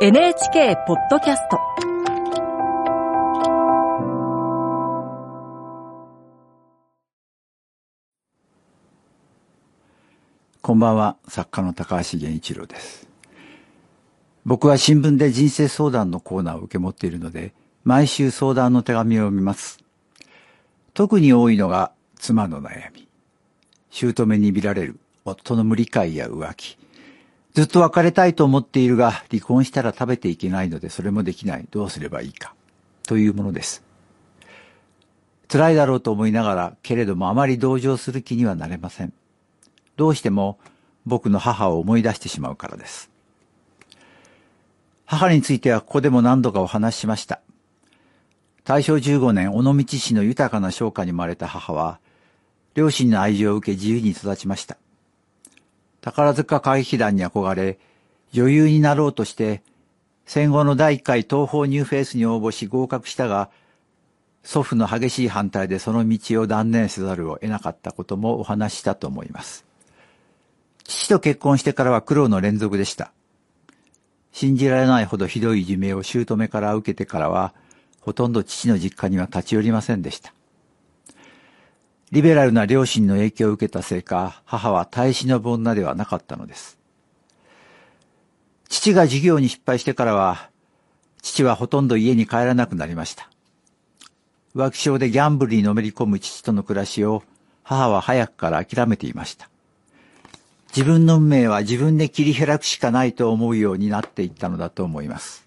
NHK ポッドキャストこんばんは、作家の高橋源一郎です。僕は新聞で人生相談のコーナーを受け持っているので、毎週相談の手紙を見ます。特に多いのが妻の悩み。姑に見られる夫の無理解や浮気。ずっと別れたいと思っているが、離婚したら食べていけないのでそれもできない。どうすればいいか。というものです。辛いだろうと思いながら、けれどもあまり同情する気にはなれません。どうしても僕の母を思い出してしまうからです。母についてはここでも何度かお話ししました。大正15年、尾道市の豊かな商家に生まれた母は、両親の愛情を受け自由に育ちました。宝塚歌劇団に憧れ、女優になろうとして、戦後の第1回東宝ニューフェイスに応募し合格したが、祖父の激しい反対でその道を断念せざるを得なかったこともお話したと思います。父と結婚してからは苦労の連続でした。信じられないほどひどいいじめを姑から受けてからは、ほとんど父の実家には立ち寄りませんでした。リベラルな両親の影響を受けたせいか、母は耐え忍ぶ女ではなかったのです。父が事業に失敗してからは、父はほとんど家に帰らなくなりました。浮気症でギャンブルにのめり込む父との暮らしを母は早くから諦めていました。自分の運命は自分で切り開くしかないと思うようになっていったのだと思います。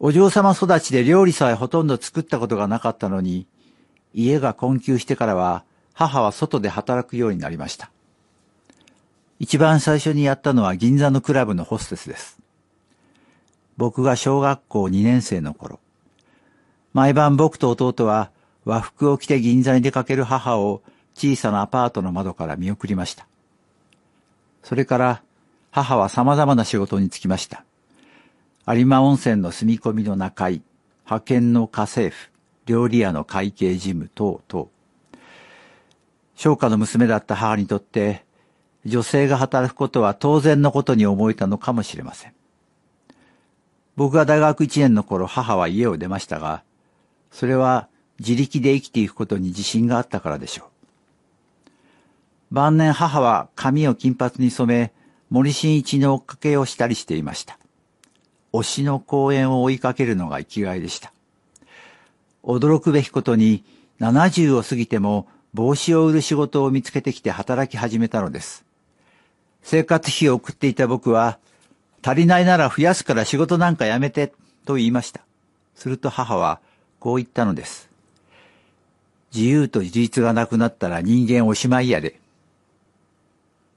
お嬢様育ちで料理さえほとんど作ったことがなかったのに、家が困窮してからは母は外で働くようになりました。一番最初にやったのは銀座のクラブのホステスです。僕が小学校2年生の頃、毎晩僕と弟は和服を着て銀座に出かける母を小さなアパートの窓から見送りました。それから母は様々な仕事に就きました。有馬温泉の住み込みの中居、派遣の家政婦、料理屋の会計事務等々。商家の娘だった母にとって、女性が働くことは当然のことに思えたのかもしれません。僕が大学1年の頃、母は家を出ましたが、それは自力で生きていくことに自信があったからでしょう。晩年母は髪を金髪に染め、森進一の追っかけをしたりしていました。推しの公演を追いかけるのが生きがいでした。驚くべきことに、70を過ぎても帽子を売る仕事を見つけてきて働き始めたのです。生活費を送っていた僕は、足りないなら増やすから仕事なんかやめて、と言いました。すると母は、こう言ったのです。自由と自立がなくなったら人間おしまいやで。